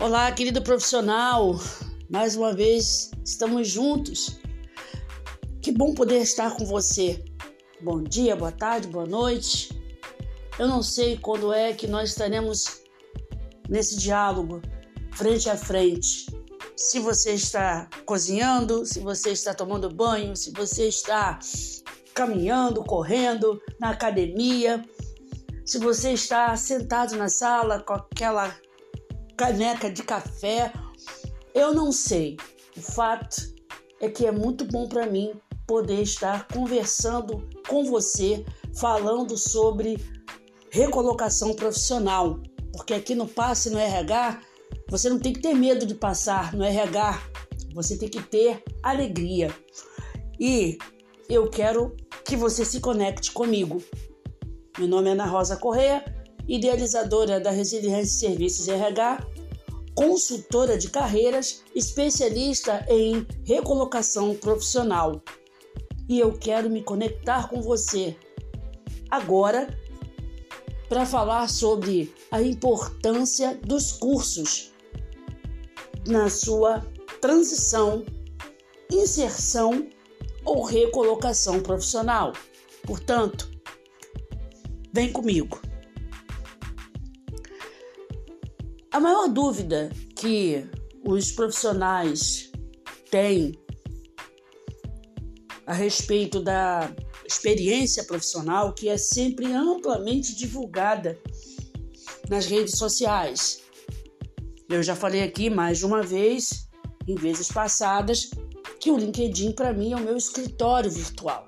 Olá, querido profissional. Mais uma vez estamos juntos. Que bom poder estar com você. Bom dia, boa tarde, boa noite. Eu não sei quando é que nós estaremos nesse diálogo frente a frente. Se você está cozinhando, se você está tomando banho, se você está caminhando, correndo, na academia, se você está sentado na sala com aquela caneca de café. Eu não sei. O fato é que é muito bom para mim poder estar conversando com você, falando sobre recolocação profissional. Porque aqui no Passe no RH, você não tem que ter medo de passar no RH, você tem que ter alegria. E eu quero que você se conecte comigo. Meu nome é Ana Rosa Correia, idealizadora da Resiliência Serviços RH consultora de carreiras, especialista em recolocação profissional. E eu quero me conectar com você agora para falar sobre a importância dos cursos na sua transição, inserção ou recolocação profissional. Portanto, vem comigo. A maior dúvida que os profissionais têm a respeito da experiência profissional, que é sempre amplamente divulgada nas redes sociais. Eu já falei aqui mais de uma vez, em vezes passadas, que o LinkedIn para mim é o meu escritório virtual.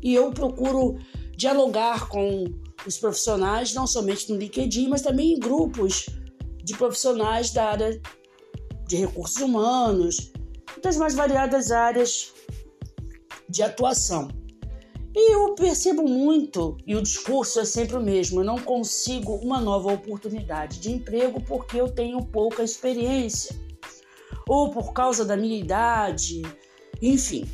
E eu procuro dialogar com os profissionais, não somente no LinkedIn, mas também em grupos de profissionais da área de recursos humanos das mais variadas áreas de atuação. E eu percebo muito, e o discurso é sempre o mesmo: eu não consigo uma nova oportunidade de emprego porque eu tenho pouca experiência, ou por causa da minha idade, enfim.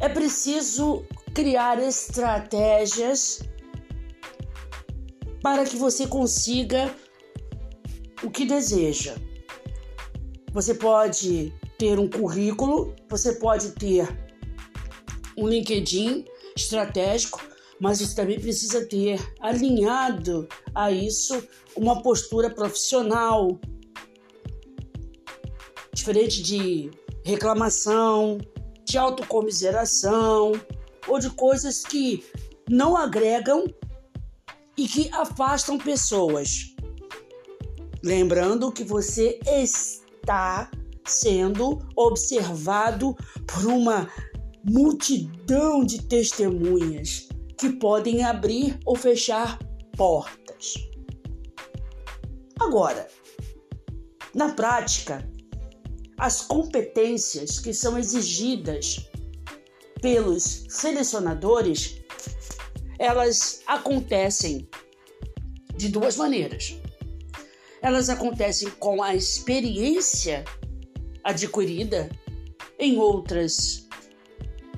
É preciso criar estratégias para que você consiga o que deseja. Você pode ter um currículo, você pode ter um LinkedIn estratégico, mas você também precisa ter alinhado a isso uma postura profissional, diferente de reclamação, de autocomiseração ou de coisas que não agregam e que afastam pessoas. Lembrando que você está sendo observado por uma multidão de testemunhas que podem abrir ou fechar portas. Agora, na prática, as competências que são exigidas pelos selecionadores elas acontecem de duas maneiras. Elas acontecem com a experiência adquirida em outras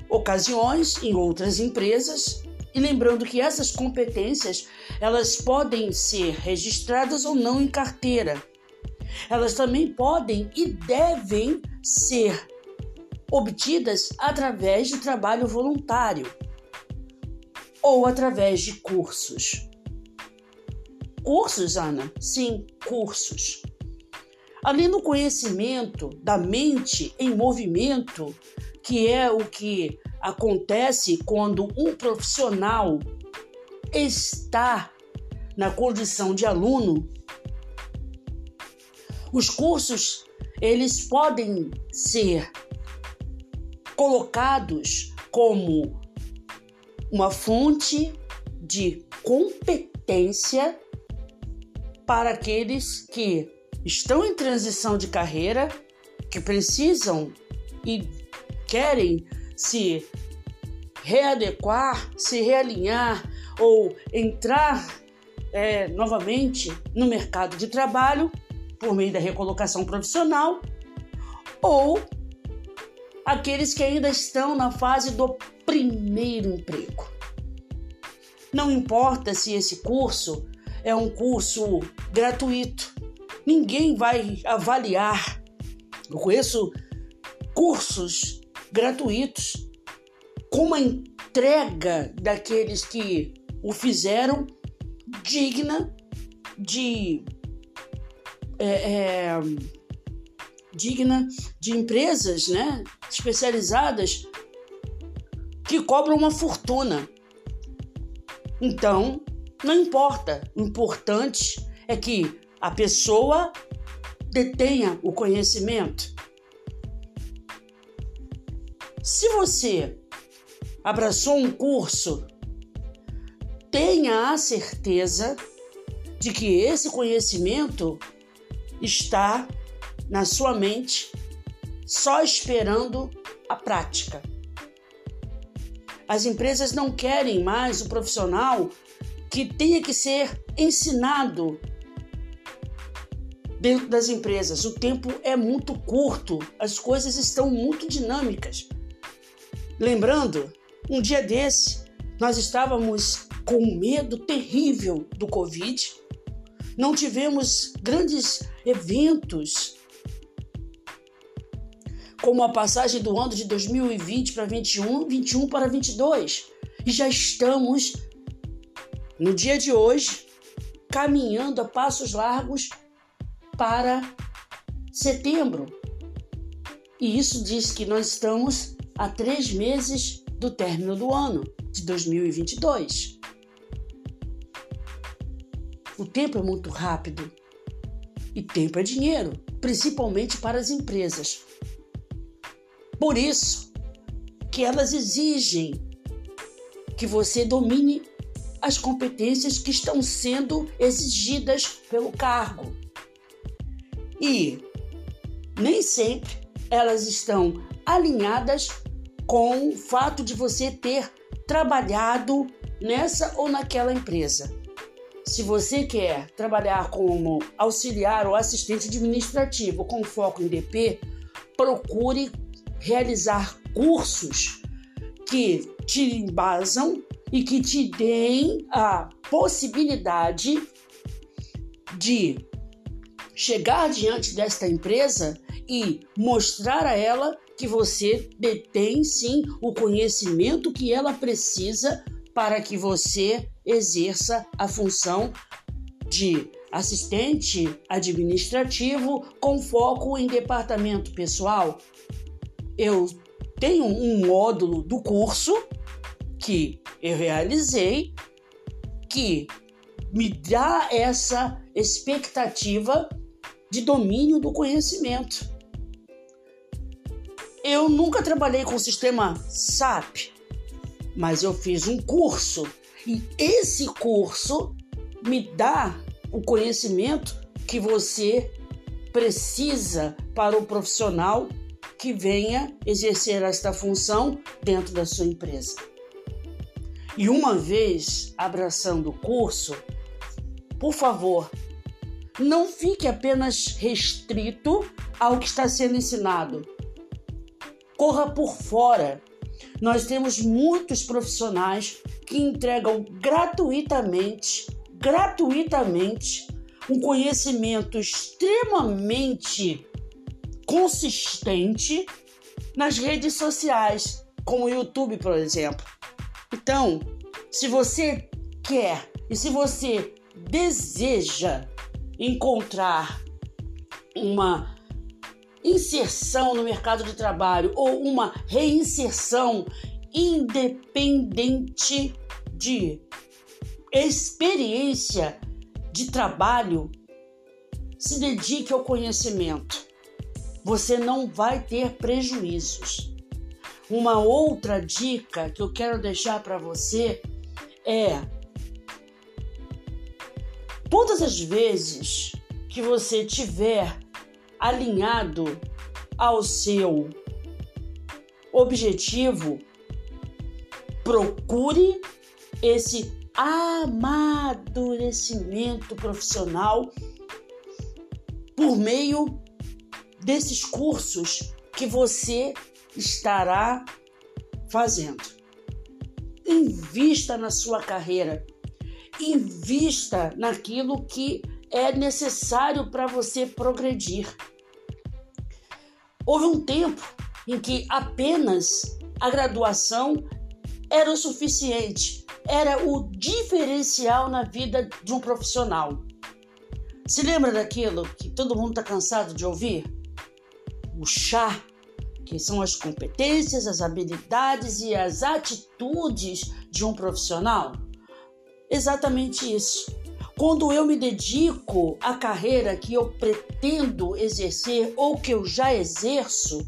ocasiões, em outras empresas, e lembrando que essas competências, elas podem ser registradas ou não em carteira. Elas também podem e devem ser obtidas através de trabalho voluntário ou através de cursos. Cursos, Ana? Sim, cursos. Além do conhecimento da mente em movimento, que é o que acontece quando um profissional está na condição de aluno, os cursos eles podem ser colocados como uma fonte de competência para aqueles que estão em transição de carreira, que precisam e querem se readequar, se realinhar ou entrar é, novamente no mercado de trabalho por meio da recolocação profissional, ou aqueles que ainda estão na fase do primeiro emprego. Não importa se esse curso é um curso gratuito. Ninguém vai avaliar. Eu conheço cursos gratuitos com uma entrega daqueles que o fizeram digna de é, é, digna de empresas né, especializadas que cobram uma fortuna. Então, não importa. O importante é que a pessoa detenha o conhecimento. Se você abraçou um curso, tenha a certeza de que esse conhecimento está na sua mente só esperando a prática. As empresas não querem mais o profissional que tenha que ser ensinado dentro das empresas. O tempo é muito curto, as coisas estão muito dinâmicas. Lembrando, um dia desse, nós estávamos com medo terrível do Covid, não tivemos grandes eventos como a passagem do ano de 2020 para 21, 21 para 22. E já estamos no dia de hoje caminhando a passos largos para setembro. E isso diz que nós estamos a três meses do término do ano de 2022. O tempo é muito rápido e tempo é dinheiro, principalmente para as empresas. Por isso que elas exigem que você domine as competências que estão sendo exigidas pelo cargo. E nem sempre elas estão alinhadas com o fato de você ter trabalhado nessa ou naquela empresa. Se você quer trabalhar como auxiliar ou assistente administrativo com foco em DP, procure realizar cursos que te embasam e que te deem a possibilidade de chegar diante desta empresa e mostrar a ela que você detém sim o conhecimento que ela precisa para que você exerça a função de assistente administrativo com foco em departamento pessoal. Eu tenho um módulo do curso que eu realizei que me dá essa expectativa de domínio do conhecimento. Eu nunca trabalhei com o sistema SAP, mas eu fiz um curso e esse curso me dá o conhecimento que você precisa para o profissional que venha exercer esta função dentro da sua empresa. E uma vez abraçando o curso, por favor, não fique apenas restrito ao que está sendo ensinado corra por fora. Nós temos muitos profissionais que entregam gratuitamente, gratuitamente, um conhecimento extremamente consistente nas redes sociais, como o YouTube, por exemplo. Então, se você quer e se você deseja encontrar uma inserção no mercado de trabalho ou uma reinserção independente de experiência de trabalho, se dedique ao conhecimento. Você não vai ter prejuízos. Uma outra dica que eu quero deixar para você é: todas as vezes que você tiver alinhado ao seu objetivo, procure esse amadurecimento profissional por meio desses cursos que você estará fazendo. Invista na sua carreira, invista naquilo que é necessário para você progredir. Houve um tempo em que apenas a graduação era o suficiente, era o diferencial na vida de um profissional. Se lembra daquilo que todo mundo está cansado de ouvir? O chá, que são as competências, as habilidades e as atitudes de um profissional? Exatamente isso. Quando eu me dedico à carreira que eu pretendo exercer ou que eu já exerço,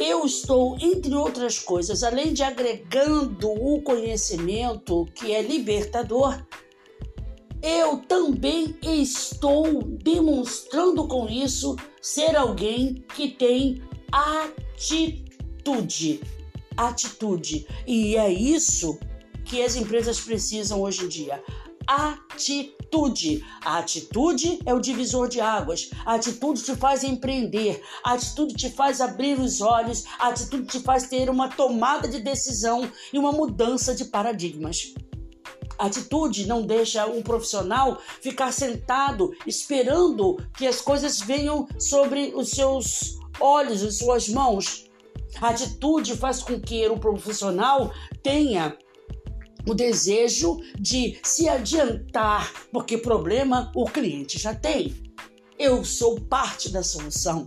eu estou, entre outras coisas, além de agregando o conhecimento que é libertador, eu também estou demonstrando com isso ser alguém que tem atitude. Atitude. E é isso que as empresas precisam hoje em dia. Atitude. A atitude é o divisor de águas. A atitude te faz empreender. A atitude te faz abrir os olhos. A atitude te faz ter uma tomada de decisão e uma mudança de paradigmas. Atitude não deixa um profissional ficar sentado esperando que as coisas venham sobre os seus olhos, as suas mãos. A atitude faz com que o profissional tenha o desejo de se adiantar, porque problema o cliente já tem. Eu sou parte da solução.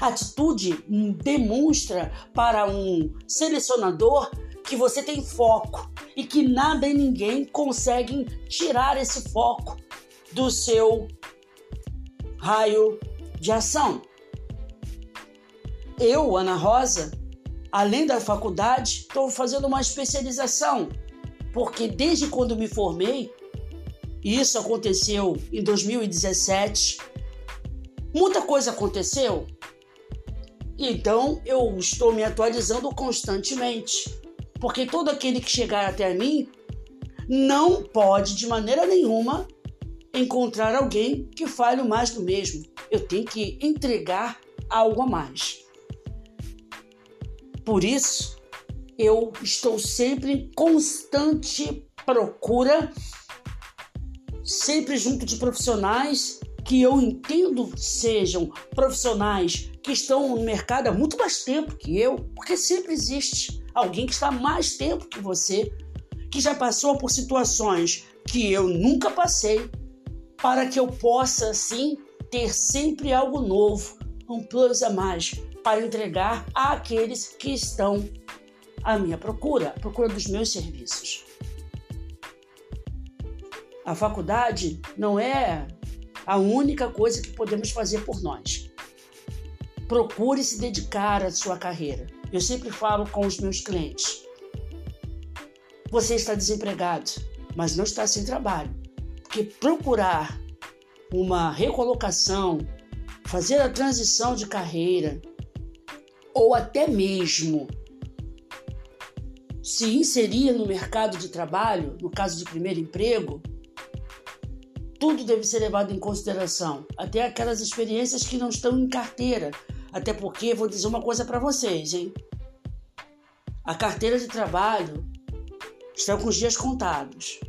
A atitude demonstra para um selecionador que você tem foco e que nada e ninguém conseguem tirar esse foco do seu raio de ação. Eu, Ana Rosa, além da faculdade, estou fazendo uma especialização, porque desde quando me formei, e isso aconteceu em 2017, muita coisa aconteceu. Então eu estou me atualizando constantemente porque todo aquele que chegar até mim não pode de maneira nenhuma encontrar alguém que fale mais do mesmo. Eu tenho que entregar algo a mais. Por isso, eu estou sempre em constante procura, sempre junto de profissionais que eu entendo sejam profissionais que estão no mercado há muito mais tempo que eu, porque sempre existe alguém que está mais tempo que você, que já passou por situações que eu nunca passei, para que eu possa, sim, ter sempre algo novo, um plus a mais para entregar àqueles que estão à minha procura, à procura dos meus serviços. A faculdade não é a única coisa que podemos fazer por nós. Procure se dedicar à sua carreira. Eu sempre falo com os meus clientes: você está desempregado, mas não está sem trabalho. Porque procurar uma recolocação, fazer a transição de carreira, ou até mesmo se inserir no mercado de trabalho, no caso de primeiro emprego, tudo deve ser levado em consideração, até aquelas experiências que não estão em carteira, até porque vou dizer uma coisa para vocês, hein? A carteira de trabalho está com os dias contados.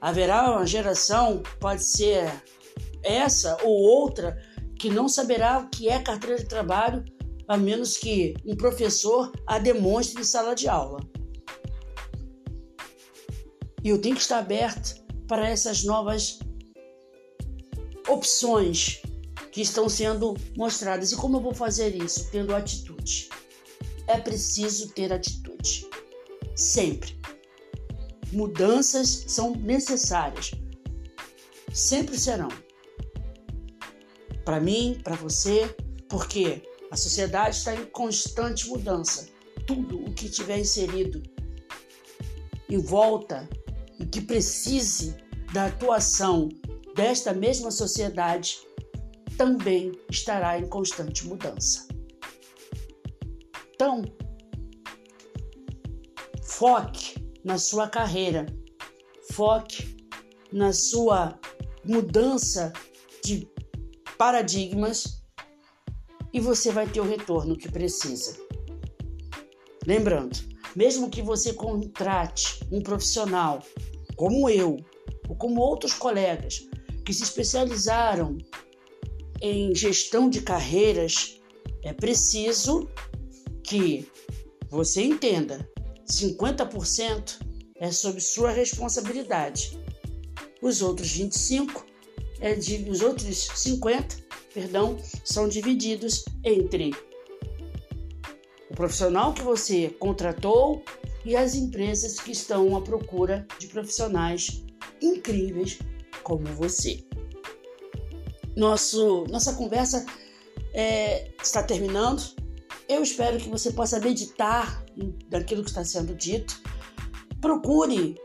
Haverá uma geração, pode ser essa ou outra, que não saberá o que é carteira de trabalho, a menos que um professor a demonstre em sala de aula. E eu tenho que estar aberto para essas novas opções que estão sendo mostradas. E como eu vou fazer isso? Tendo atitude. É preciso ter atitude. Sempre. Mudanças são necessárias. Sempre serão. Para mim, para você, porque a sociedade está em constante mudança. Tudo o que tiver inserido em volta e que precise da atuação desta mesma sociedade também estará em constante mudança. Então, foque na sua carreira, foque na sua mudança de paradigmas e você vai ter o retorno que precisa. Lembrando, mesmo que você contrate um profissional como eu, ou como outros colegas que se especializaram em gestão de carreiras, é preciso que você entenda: 50% é sob sua responsabilidade. Os outros 25 é de, os outros 50, perdão, são divididos entre o profissional que você contratou e as empresas que estão à procura de profissionais incríveis como você. Nosso, nossa conversa é, está terminando. Eu espero que você possa meditar daquilo que está sendo dito. Procure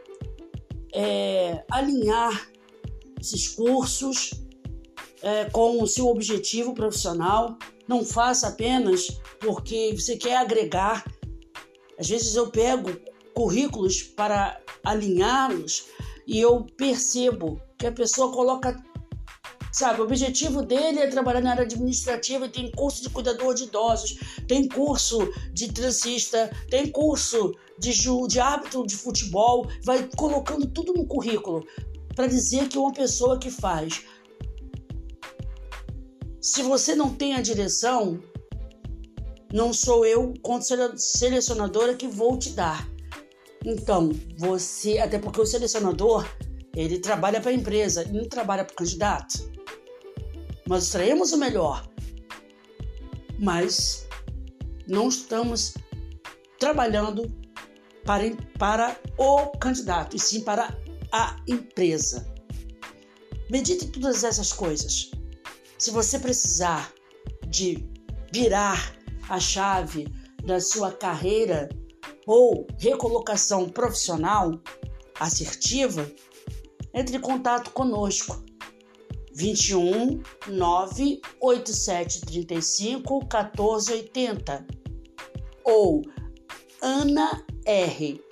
é, alinhar esses cursos é, com o seu objetivo profissional. Não faça apenas porque você quer agregar. Às vezes eu pego currículos para alinhá-los e eu percebo que a pessoa coloca Sabe, o objetivo dele é trabalhar na área administrativa e tem curso de cuidador de idosos, tem curso de transista, tem curso de, ju, de árbitro de futebol, vai colocando tudo no currículo para dizer que é uma pessoa que faz. Se você não tem a direção, não sou eu, quanto selecionadora, que vou te dar. Então, você, até porque o selecionador, ele trabalha para a empresa, ele não trabalha para o candidato. Nós extraímos o melhor, mas não estamos trabalhando para, para o candidato, e sim para a empresa. Medite todas essas coisas. Se você precisar de virar a chave da sua carreira ou recolocação profissional assertiva, entre em contato conosco 21 987 35 1480 ou Ana R.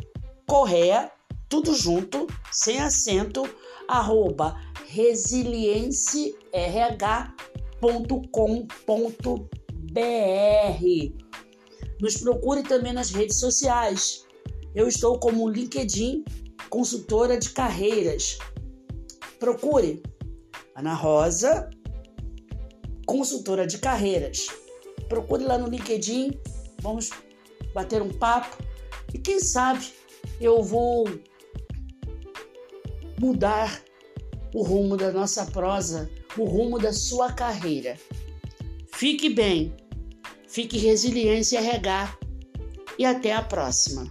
Correa, tudo junto, sem acento, arroba resiliencierh.com.br. Nos procure também nas redes sociais. Eu estou como LinkedIn, consultora de carreiras. Procure Ana Rosa, consultora de carreiras. Procure lá no LinkedIn, vamos bater um papo e quem sabe eu vou mudar o rumo da nossa prosa, o rumo da sua carreira. Fique bem, fique resiliência RH e até a próxima.